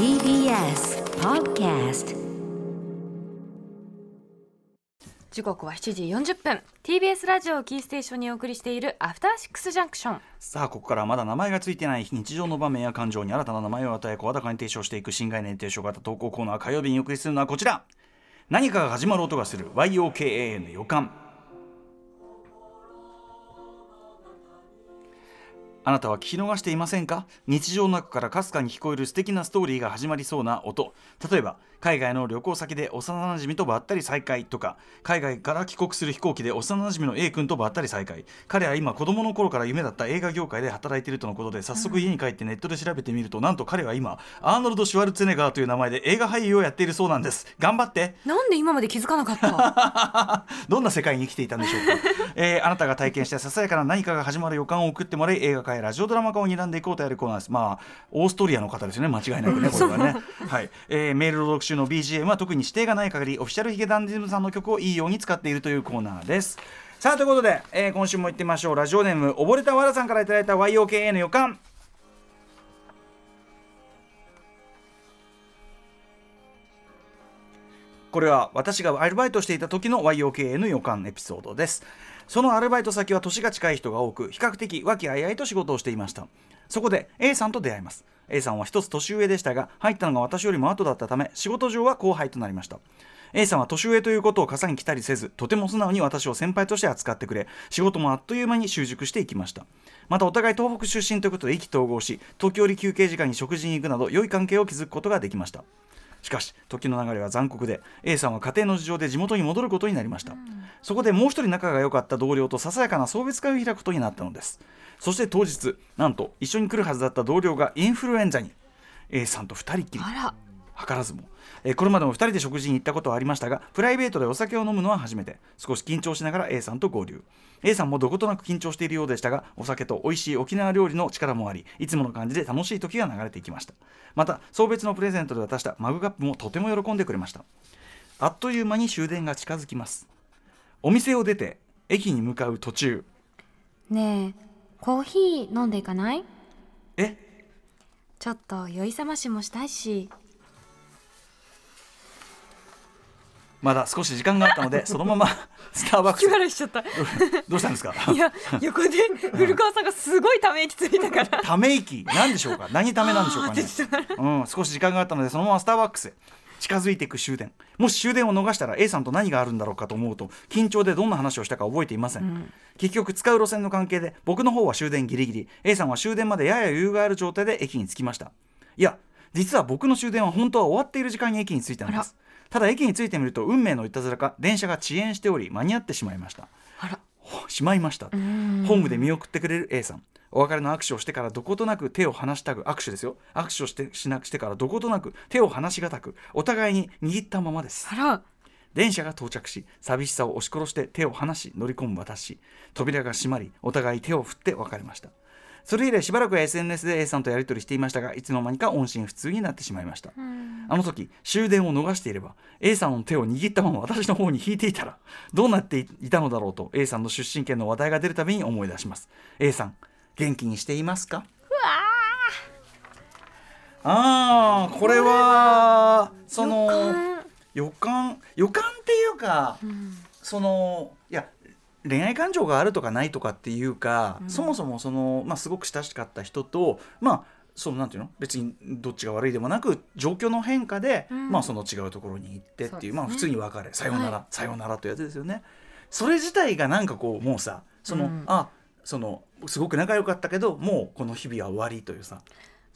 TBS Podcast 時刻は7時40分。TBS ラジオをキーステーションにお送りしているアフターシックスジャンクション。さあここからはまだ名前がついてない日常の場面や感情に新たな名前を与え声高に提唱していく新概念提唱型投稿コーナー火曜日にお送りするのはこちら。何かが始まる音がする。YOKA の予感あなたは聞き逃していませんか？日常の中からかすかに聞こえる素敵なストーリーが始まりそうな音。例えば海外の旅行先で幼馴染とばったり再会とか。海外から帰国する飛行機で幼馴染の A 君とばったり再会。彼は今子供の頃から夢だった映画業界で働いているとのことで早速家に帰ってネットで調べてみると、なんと彼は今アーノルド・シュワルツェネガーという名前で映画俳優をやっているそうなんです。頑張って。なんで今まで気づかなかった？どんな世界に生きていたんでしょうか、えーあなたが体験したささやかな何かが始まる予感を送ってもらい映画化やラジオドラマ化を睨んでいこうとやるコーナーです。まあオーストリアの方ですよね。間違いなくねこれはね。はい、えーメール朗読中の BGM は特に指定がない限りオフィシャルヒゲダンディズムさんの曲をいいように使っているというコーナーです。さあということで、えー今週も行ってみましょう。ラジオネーム溺れたわらさんからいただいた YOKA の予感これは私がアルバイトしていた時の YOKA の予感エピソードです。そのアルバイト先は年が近い人が多く比較的和気あいあいと仕事をしていました。そこで A さんと出会います。A さんは一つ年上でしたが入ったのが私よりも後だったため仕事上は後輩となりました。A さんは年上ということを傘に来たりせずとても素直に私を先輩として扱ってくれ仕事もあっという間に習熟していきました。またお互い東北出身ということで意気投合し時折休憩時間に食事に行くなど良い関係を築くことができました。しかし時の流れは残酷で A さんは家庭の事情で地元に戻ることになりました、そこでもう一人仲が良かった同僚とささやかな送別会を開くことになったのです。そして当日なんと一緒に来るはずだった同僚がインフルエンザに。A さんと2人っきり。あら図らずも、えーこれまでも2人で食事に行ったことはありましたがプライベートでお酒を飲むのは初めて。少し緊張しながら A さんと合流。A さんもどことなく緊張しているようでしたがお酒と美味しい沖縄料理の力もありいつもの感じで楽しい時が流れていきました。また送別のプレゼントで渡したマグカップもとても喜んでくれました。あっという間に終電が近づきます。お店を出て駅に向かう途中。ねえコーヒー飲んでいかない？え？ちょっと酔い覚ましもしたいしまだ少し時間があったので そのままスターバックス笑いしちゃった。いどうしたんですか？や横で古川さんがすごいため息ついたから。ため息？なんでしょうか？何ためなんでしょうかね？うん、少し時間があったのでそのままスターバックス。へ近づいていく終電。もし終電を逃したら A さんと何があるんだろうかと思うと緊張でどんな話をしたか覚えていません、結局使う路線の関係で僕の方は終電ギリギリ。A さんは終電までやや余裕がある状態で駅に着きました。いや実は僕の終電は本当は終わっている時間に駅に着いたのですただ駅に着いてみると運命のいたずらか電車が遅延しており間に合ってしまいました。あら。ほしまいました。ホームで見送ってくれる A さん。お別れの握手をしてからどことなく手を離したく握手ですよ。握手をしてしなくしてからどことなく手を離しがたくお互いに握ったままです。あら。電車が到着し寂しさを押し殺して手を離し乗り込む私。扉が閉まりお互い手を振って別れました。それ以来しばらくは SNS で A さんとやり取りしていましたがいつの間にか音信不通になってしまいましたあの時終電を逃していれば A さんの手を握ったまま私の方に引いていたらどうなっていたのだろうと A さんの出身県の話題が出るたびに思い出します。A さん元気にしていますか？ああこれはその予感。予感っていうか、そのいや恋愛感情があるとかないとかっていうか、そもそもその、まあ、すごく親しかった人とまあそのなんていうの？別にどっちが悪いでもなく状況の変化で、ん。まあその違うところに行ってっていうね。まあ普通に別れさようなら、はい。さようならというやつですよね。それ自体がなんかこうもうさその、うん。あそのすごく仲良かったけどもうこの日々は終わりというさ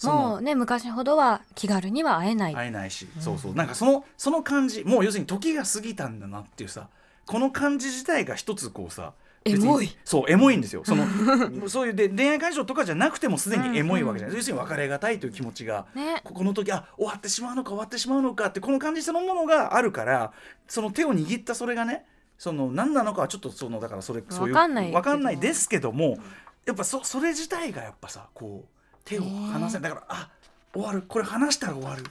もうね昔ほどは気軽には会えない、会えないし、そうそう。なんかそのその感じもう要するに時が過ぎたんだなっていうさこの感じ自体が一つこうさエモい。そうエモいんですよ。その そういうで恋愛感情とかじゃなくてもすでにエモいわけじゃない、要するに別れがたいという気持ちが、ね。ここの時あ終わってしまうのか終わってしまうのかってこの感じそのものがあるからその手を握ったそれがねその何なのかはちょっとそのだからそれそういうわかんないけどわかんないですけどもやっぱそそれ自体がやっぱさこう手を離せだからあ終わる。これ離したら終わる。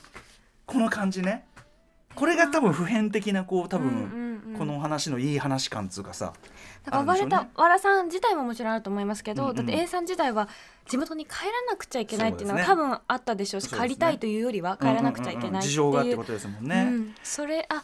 この感じね。これが多分普遍的なこう多分、うんうんうんこの話のいい話感つうかさだから呼ばれたわらさん自体ももちろんあると思いますけど、うんうんだって A さん自体は地元に帰らなくちゃいけないっていうのは多分あったでしょうし帰りたいというよりは帰らなくちゃいけないっていう,、事情があってことですもんね、うん、それあ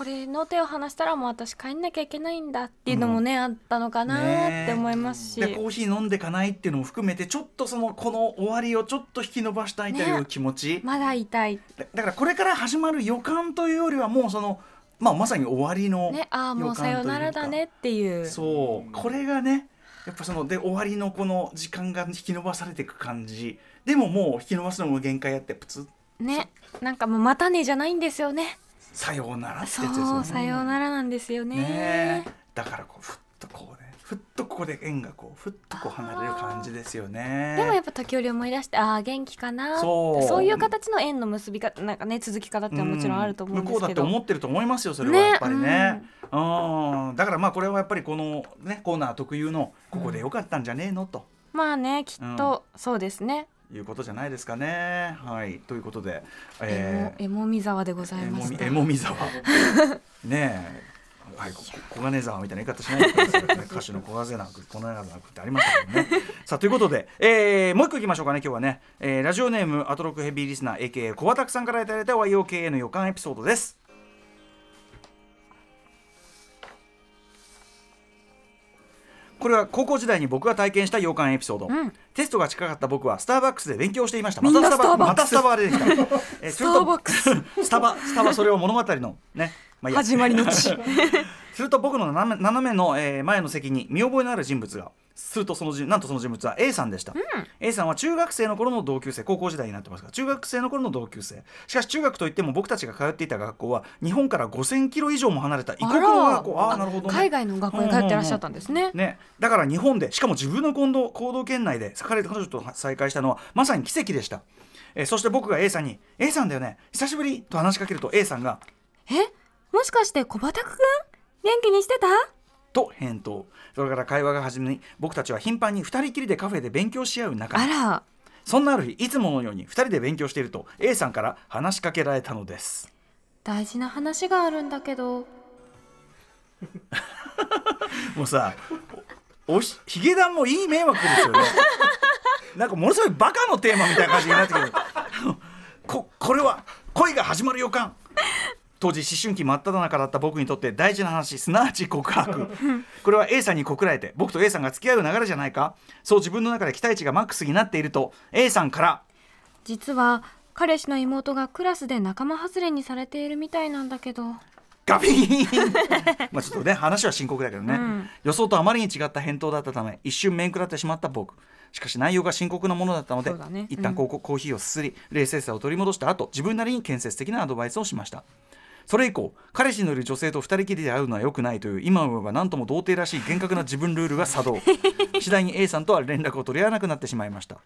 これの手を離したらもう私帰んなきゃいけないんだっていうのもね、あったのかなって思いますし、でコーヒー飲んでかないっていうのも含めてちょっとそのこの終わりをちょっと引き伸ばしたいという気持ち、まだ痛い。だだからこれから始まる予感というよりはもうその、まあ、まさに終わりのねああもうさよならだねっていう。そう。これがねやっぱそので終わりのこの時間が引き伸ばされていく感じ。でももう引き伸ばすのも限界やってプツッ。ねなんかもうまたねじゃないんですよね。さようならってそやつですよね。うさようならなんですよね。だからこうふっとこうねふっとここで縁がこうふっとこう離れる感じですよね。でもやっぱ時折思い出してああ元気かなそう。いう形の縁の結び方なんかね続き方ってもちろんあると思うんです向こうだってけど、思ってると思いますよそれは。ね。やっぱりね。うん。だからまあこれはやっぱりこのねコーナー特有のここでよかったんじゃねえのと。まあねきっとそうですね、いうことじゃないですかね。はい。ということでえもえもみ沢でございますえもみ沢。ねえはい、こ小金沢みたいな言い方しないでください、ね、歌手の小金沢小金沢ってありましたけどね。さあということで、えー、もう一個いきましょうかね今日はね、えー、ラジオネームアトロックヘビーリスナー AKA 小畑さんからいただいた YOKA の予感エピソードですこれは高校時代に僕が体験した洋館エピソード、うん。テストが近かった僕はスターバックスで勉強していました。またスタバまたスターバ出てきた、えースターバックス。スタバ スタバそれを物語のね、まあいいや。始まりの地。すると僕の斜め斜めの、えー前の席に見覚えのある人物がするとその人なんとその人物は A さんでした、A さんは中学生の頃の同級生高校時代になってますが中学生の頃の同級生。しかし中学といっても僕たちが通っていた学校は日本から5000キロ以上も離れた異国の学校。ああーなるほど、ね、海外の学校に通ってらっしゃったんですね、ね、だから日本でしかも自分の行動行動圏内で彼彼女と再会したのはまさに奇跡でした、えーそして僕が A さんに「A さんだよね久しぶり」と話しかけると A さんがえ？もしかして小畑くん？元気にしてた？と返答。それから会話が始まり僕たちは頻繁に2人きりでカフェで勉強し合う仲にあら。そんなある日いつものように2人で勉強していると A さんから話しかけられたのです。大事な話があるんだけど。もうさおおしヒゲダンもいい迷惑ですよね。なんかものすごいバカのテーマみたいな感じになってくる。ここれは恋が始まる予感当時思春期真っ只中だった僕にとって大事な話すなわち告白。これは A さんに告られて僕と A さんが付き合う流れじゃないか。そう自分の中で期待値がマックスになっていると A さんから。実は彼氏の妹がクラスで仲間外れにされているみたいなんだけど。ガビーン。まあちょっとね話は深刻だけどね、うん。予想とあまりに違った返答だったため一瞬面食らってしまった僕。しかし内容が深刻なものだったので、そうだね。一旦ココーヒーをすすり冷静さを取り戻した後自分なりに建設的なアドバイスをしましたそれ以降彼氏のいる女性と二人きりで会うのは良くないという今思えば何とも童貞らしい厳格な自分ルールが作動。次第に A さんとは連絡を取り合わなくなってしまいました。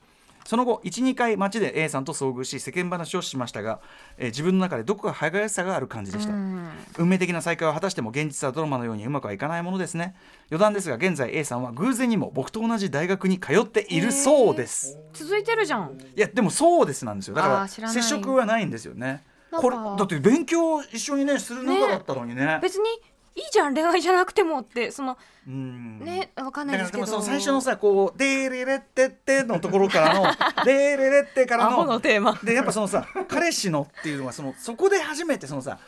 その後12回街で A さんと遭遇し世間話をしましたが、えー自分の中でどこか歯がゆさがある感じでした、うん。運命的な再会を果たしても現実はドラマのようにうまくはいかないものですね。余談ですが現在 A さんは偶然にも僕と同じ大学に通っているそうです。続いてるじゃん。いやでもそうですなんですよ。だから接触はないんですよねこれだって勉強一緒にねする仲だったのにね。別にいいじゃん恋愛じゃなくてもってそのうん。ねわかんないでですけど。もその最初のさこう「デーレレッテッテ」のところからの「デーレレッテ」からののテーマ。でやっぱそのさ彼氏のっていうのはそのそこで初めてそのさ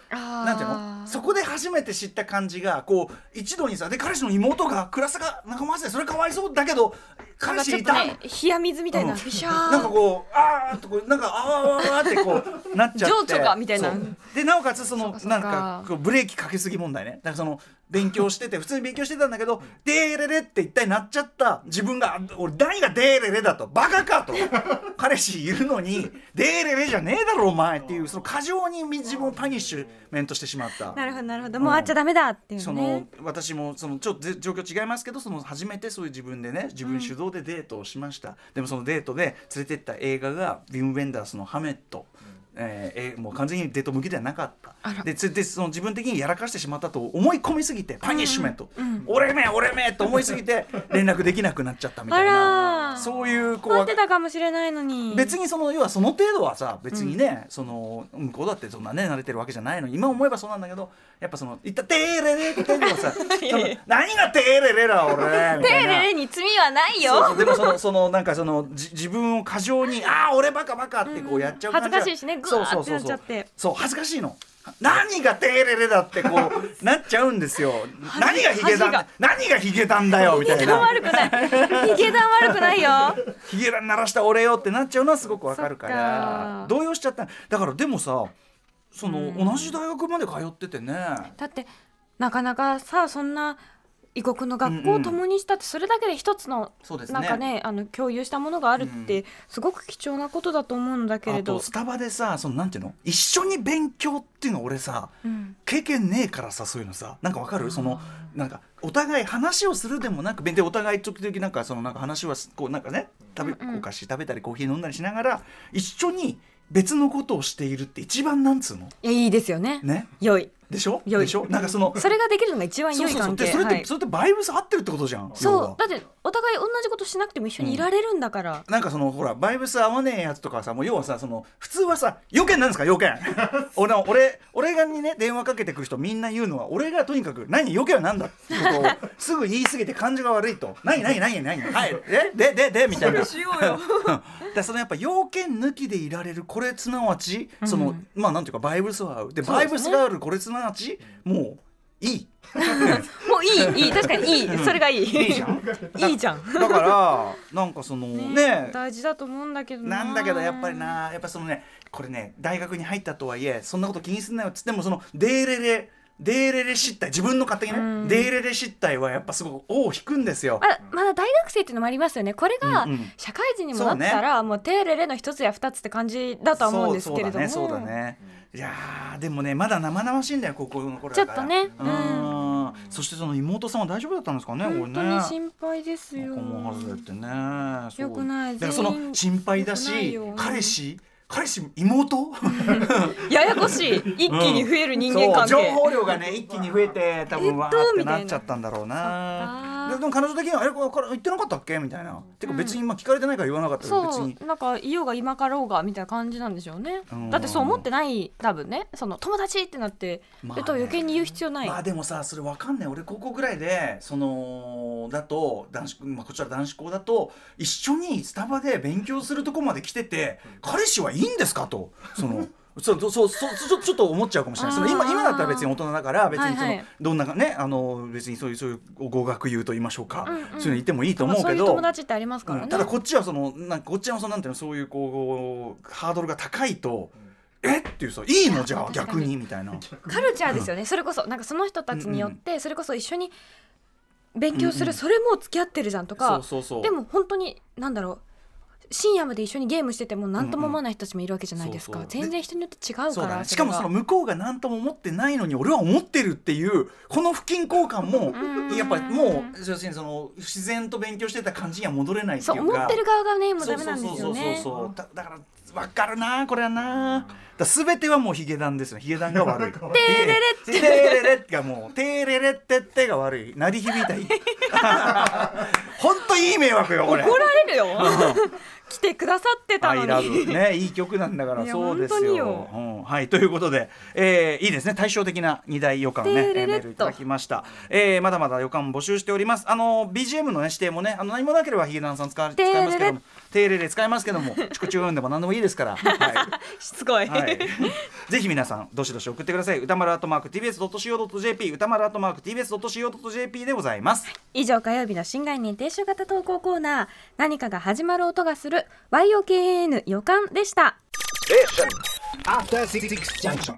なんていうの？そこで初めて知った感じがこう一度にさで彼氏の妹がクラスが仲間外れそれかわいそうだけど彼氏いた、冷や水みたいな、うん。なんかこうあーっとこうなんかあわあわあわってこうなっちゃって。情緒がみたいな。でなおかつそのなんかこうブレーキかけすぎ問題ね。だからその勉強してて普通に勉強してたんだけど「デーレレ」って一体なっちゃった。自分があ俺何がデーレレだと。バカかと。彼氏いるのに「デーレレじゃねえだろお前」っていうその過剰に自分をパニッシュメントしてしまった。なるほどなるほど。もう会っちゃダメだっていうそねの私もそのちょっとぜ状況違いますけどその初めてそういう自分でね自分主導でデートをしました、でもそのデートで連れてった映画がビム・ベンダースの「ハメット」えーえーもう完全にデート向きではなかった。でつでその自分的にやらかしてしまったと思い込みすぎてパニッシュメント、うん。うん俺め俺めと思いすぎて 連絡できなくなっちゃったみたあいな。らそういうこう待ってたかもしれないのに。別にその要はその程度はさ別にね、その向こうだってそんなね慣れてるわけじゃないのに。今思えばそうなんだけどやっぱその言った「テーレレ」って言う のがさ何がテーレレだ俺みテたいな。ーレレに罪はないよ。でもそのそのなんかそのじ自分を過剰に「ああ俺バカバカ」ってこうやっちゃう感じが恥ずかしいしねグワーってなっちゃって。そう恥ずかしいの。何がテーレレだってこう なっちゃうんですよ。何がヒゲダン何がヒゲダンだよみたいヒゲダンな悪くない。ヒゲダン悪くないよ。ヒゲダン鳴らした俺よってなっちゃうのはすごくわかるから。動揺しちゃった。だからでもさそのうん。同じ大学まで通っててね。だってなかなかさそんな異国の学校を共にしたってそれだけで一つのそうですなんかねあの共有したものがあるってすごく貴重なことだと思うんだけれど。スタバでさそのなんていうの？一緒に勉強っていうの俺さうん。経験ねえからさそういうのさ。なんかわかる？そのなんかお互い話をするでもなくでお互い時々なんかそのなんか話はすこうなんかね食べ、お菓子食べたりコーヒー飲んだりしながら一緒に別のことをしているって一番なんつうの？いやいいですよね。ね。良いでしょ？でしょ？なんかそのそれができるのが一番良い関係。でそれって、はい。それってバイブス合ってるってことじゃんそう。だってお互い同じことしなくても一緒にいられるんだから、なんかそのほらバイブス合わねえやつとかさもう要はさその普通はさ要件なんですか？要件。俺の俺俺がにね電話かけてくる人みんな言うのは俺がとにかく何？要件は何だってことをすぐ言い過ぎて感じが悪いと。何何何何はい。え？でででみたいな。しようよ。だそのやっぱ要件抜きでいられるこれすなわちその、うんまあなんていうかバイブスは合う。でバイブスがあるこれすなわちもういい。もういいいい。確かにいい。それがいい。いいじゃん。いいじゃん。だからなんかそのね大事だと思うんだけどな。なんだけどやっぱりなやっぱそのねこれね大学に入ったとはいえそんなこと気にすんなよっつってもそのデーレレデーレレ失態自分の勝手にね、うん。デーレレ失態はやっぱすごく尾を引くんですよ。まだまだ大学生っていうのもありますよね。これがうんうん。社会人にもなったら、もうテーレレの一つや二つって感じだとは思うんですけれども。そうだね。そうだね。いやーでもねまだ生々しいんだよ高校の頃ちょっとね。うん。そしてその妹さんは大丈夫だったんですかねこれね。本当に心配ですよ。ねよくないだからその全員心配だしよ彼氏彼氏妹？ややこしい。一気に増える人間関係、そう情報量がね一気に増えて多えっと分わーってななっちゃったんだろうなででも彼女的には「えこれこれ言ってなかったっけ?」みたいな。てか別に今聞かれてないから言わなかったけど別そに。うなんかいようが今かろうがみたいな感じなんでしょうね。うん。だってそう思ってない多分ね。その友達ってなってまあね。ると余計に言う必要ない、まあでもさそれわかんない。俺高校ぐらいでそのだと男子、まあ、こちら男子校だと一緒にスタバで勉強するとこまで来てて彼氏はいいんですか？と。そのそうそうそうそうちょちょっと思っちゃうかもしれない。その今今だったら別に大人だから別にその、はいはいどんなねあの別にそういうそういう語学友と言いましょうか、うんうん。そういうの言ってもいいとまあそういう思うけど、友達ってありますからね、うん。ただこっちはそのなんかこっちはそのなんていうのそういうこうハードルが高いと、え？っていうさいいの？じゃあ逆にみたいな。カルチャーですよね。それこそなんかその人たちによってそれこそ一緒に勉強する、うんうん。それも付き合ってるじゃんとか。そうそうそう。でも本当になんだろう深夜まで一緒にゲームしてても何とも思わない人たちもいるわけじゃないですか、全然人によって違うからね、しかもその向こうが何とも思ってないのに俺は思ってるっていうこの不均衡感もうん。やっぱりもう要するにその自然と勉強してた感じには戻れないっていうか。思ってる側がねもうダメなんですよね。そうそうそうそうだだから分かるなこれはな。だ全てはもうヒゲダンですよ。ヒゲダンが悪い。テーレレテーレレがもうテーレレってってが悪い。鳴り響いたい 本当いい迷惑よこれ。怒られるよ来てくださってたのに。ねいい曲なんだから。そうですよ。よ。うん、はいということで、えーいいですね。対照的な二大予感ね、レメールいただきました、えーまだまだ予感募集しております。あの BGM の、ね、指定もねあの何もなければヒゲダンさん使わ使いますけどもテーレレ使いますけども チクチクンでも何でもいいですから、は しつこい、い。はい、ぜひ皆さんどしどし送ってください。歌丸アットマーク TBS.CO.JP 歌丸アットマーク TBS.CO.JP でございます。以上火曜日の新概念提唱型投稿コーナー。何かが始まる音がする YOKAN 予感でした。After Six Junction.